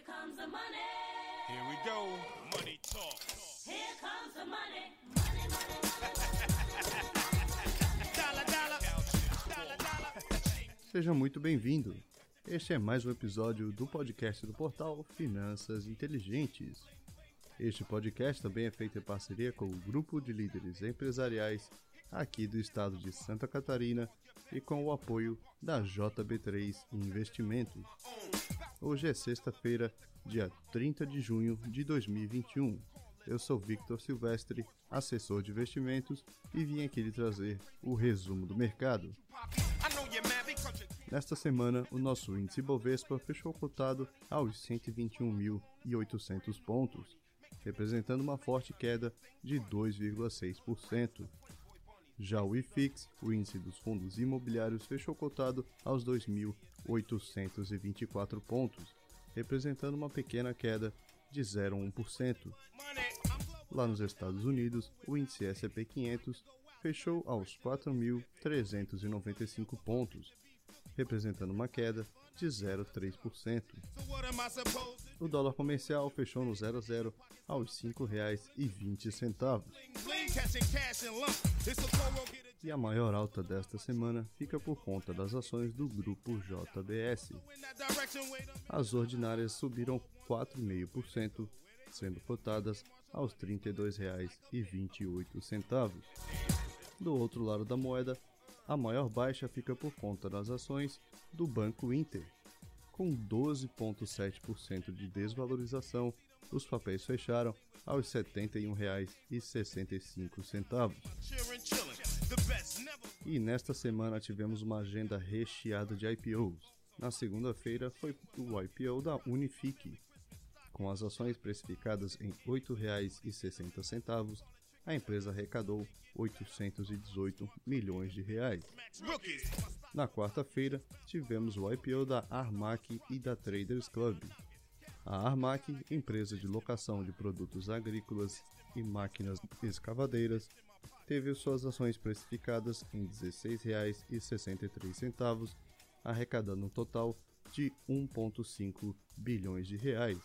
Here comes the money. Here we go. Money talk. Here comes the money. Money, money, Dollar, dollar. Dollar, dollar. Seja muito bem-vindo. Este é mais um episódio do podcast do portal Finanças Inteligentes. Este podcast também é feito em parceria com o grupo de líderes empresariais aqui do estado de Santa Catarina e com o apoio da JB3 Investimentos. Hoje é sexta-feira, dia 30 de junho de 2021. Eu sou Victor Silvestre, assessor de investimentos, e vim aqui lhe trazer o resumo do mercado. Nesta semana, o nosso índice Bovespa fechou cotado aos 121.800 pontos, representando uma forte queda de 2,6%. Já o IFIX, o índice dos fundos imobiliários, fechou cotado aos 2.824 pontos, representando uma pequena queda de 0,1%. money. I'm global. Lá nos Estados Unidos, o índice S&P 500 fechou aos 4.395 pontos, representando uma queda de 0,3%. So what am I supposed to O dólar comercial fechou no 0 a 0 aos R$ 5,20. bling bling? Catching cash in lump. It's a Toro get a E a maior alta desta semana fica por conta das ações do grupo JBS. As ordinárias subiram 4,5%, sendo cotadas aos R$ 32,28. Do outro lado da moeda, a maior baixa fica por conta das ações do Banco Inter. Com 12,7% de desvalorização, os papéis fecharam aos R$ 71,65. Cheering, chilling. The best never. E nesta semana tivemos uma agenda recheada de IPOs. Na segunda-feira foi o IPO da Unifique. Com as ações precificadas em R$ 8,60, a empresa arrecadou 818 milhões de reais. Na quarta-feira, tivemos o IPO da Armac e da Traders Club. A Armac, empresa de locação de produtos agrícolas e máquinas escavadeiras, teve suas ações precificadas em R$ 16,63, arrecadando um total de 1,5 bilhões de reais.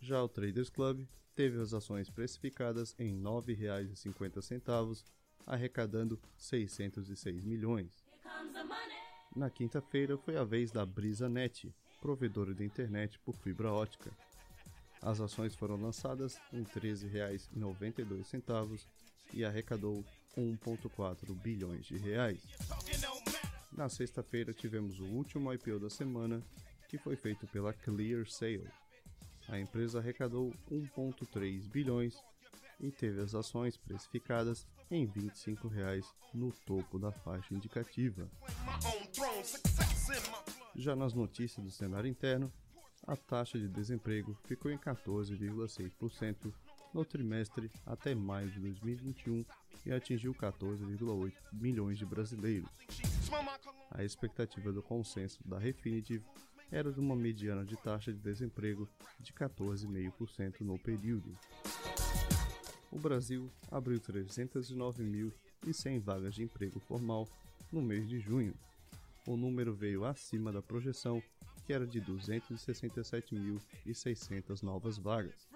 Já o Traders Club teve as ações precificadas em R$ 9,50, arrecadando 606 milhões. Na quinta-feira foi a vez da BrisaNet, provedora de internet por fibra ótica. As ações foram lançadas em R$ 13,92 e arrecadou 1,4 bilhões de reais. Na sexta-feira tivemos o último IPO da semana, que foi feito pela Clear Sale. A empresa arrecadou 1,3 bilhões e teve as ações precificadas em 25 reais no topo da faixa indicativa. Já nas notícias do cenário interno, a taxa de desemprego ficou em 14,6% no trimestre até maio de 2021 e atingiu 14,8 milhões de brasileiros. A expectativa do consenso da Refinitiv era de uma mediana de taxa de desemprego de 14,5% no período. O Brasil abriu 309.100 vagas de emprego formal no mês de junho. O número veio acima da projeção, que era de 267.600 novas vagas.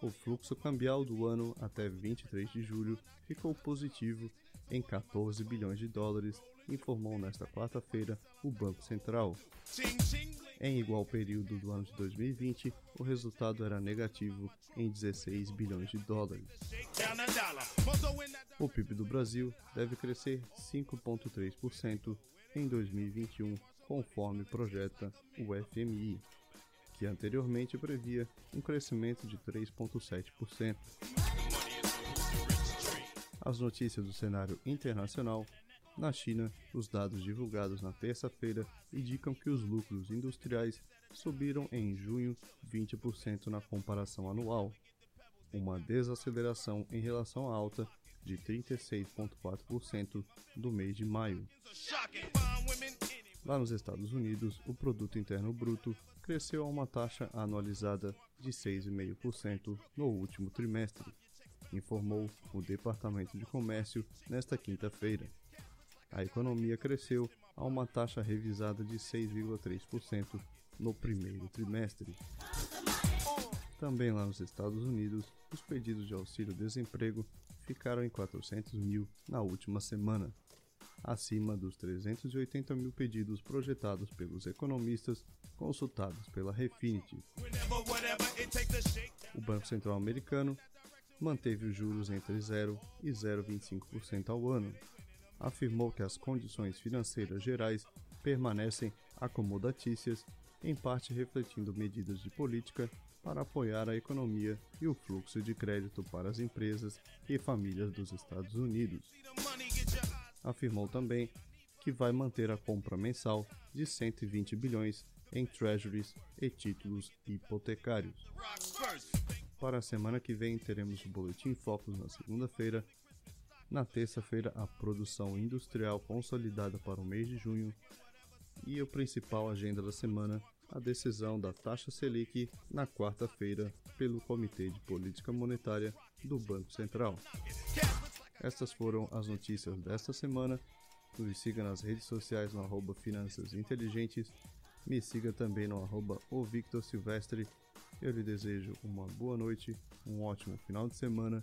O fluxo cambial do ano até 23 de julho ficou positivo em 14 bilhões de dólares, informou nesta quarta-feira o Banco Central. Em igual período do ano de 2020, o resultado era negativo em 16 bilhões de dólares. O PIB do Brasil deve crescer 5,3% em 2021, conforme projeta o FMI, que anteriormente previa um crescimento de 3,7%. As notícias do cenário internacional. Na China, os dados divulgados na terça-feira indicam que os lucros industriais subiram em junho 20% na comparação anual, uma desaceleração em relação à alta de 36,4% do mês de maio. Lá nos Estados Unidos, o produto interno bruto cresceu a uma taxa anualizada de 6,5% no último trimestre, informou o Departamento de Comércio nesta quinta-feira. A economia cresceu a uma taxa revisada de 6,3% no primeiro trimestre. Também lá nos Estados Unidos, os pedidos de auxílio-desemprego ficaram em 400 mil na última semana, acima dos 380 mil pedidos projetados pelos economistas consultados pela Refinitiv. O Banco Central Americano manteve os juros entre 0 e 0,25% ao ano. Afirmou que as condições financeiras gerais permanecem acomodatícias, em parte refletindo medidas de política para apoiar a economia e o fluxo de crédito para as empresas e famílias dos Estados Unidos. Afirmou também que vai manter a compra mensal de 120 bilhões em treasuries e títulos hipotecários. Para a semana que vem teremos o Boletim Focus na segunda-feira. Na terça-feira, a produção industrial consolidada para o mês de junho. E a principal agenda da semana, a decisão da taxa Selic na quarta-feira pelo Comitê de Política Monetária do Banco Central. Estas foram as notícias desta semana. Nos siga nas redes sociais no arroba Finanças Inteligentes. Me siga também no arroba o Victor Silvestre. Eu lhe desejo uma boa noite, um ótimo final de semana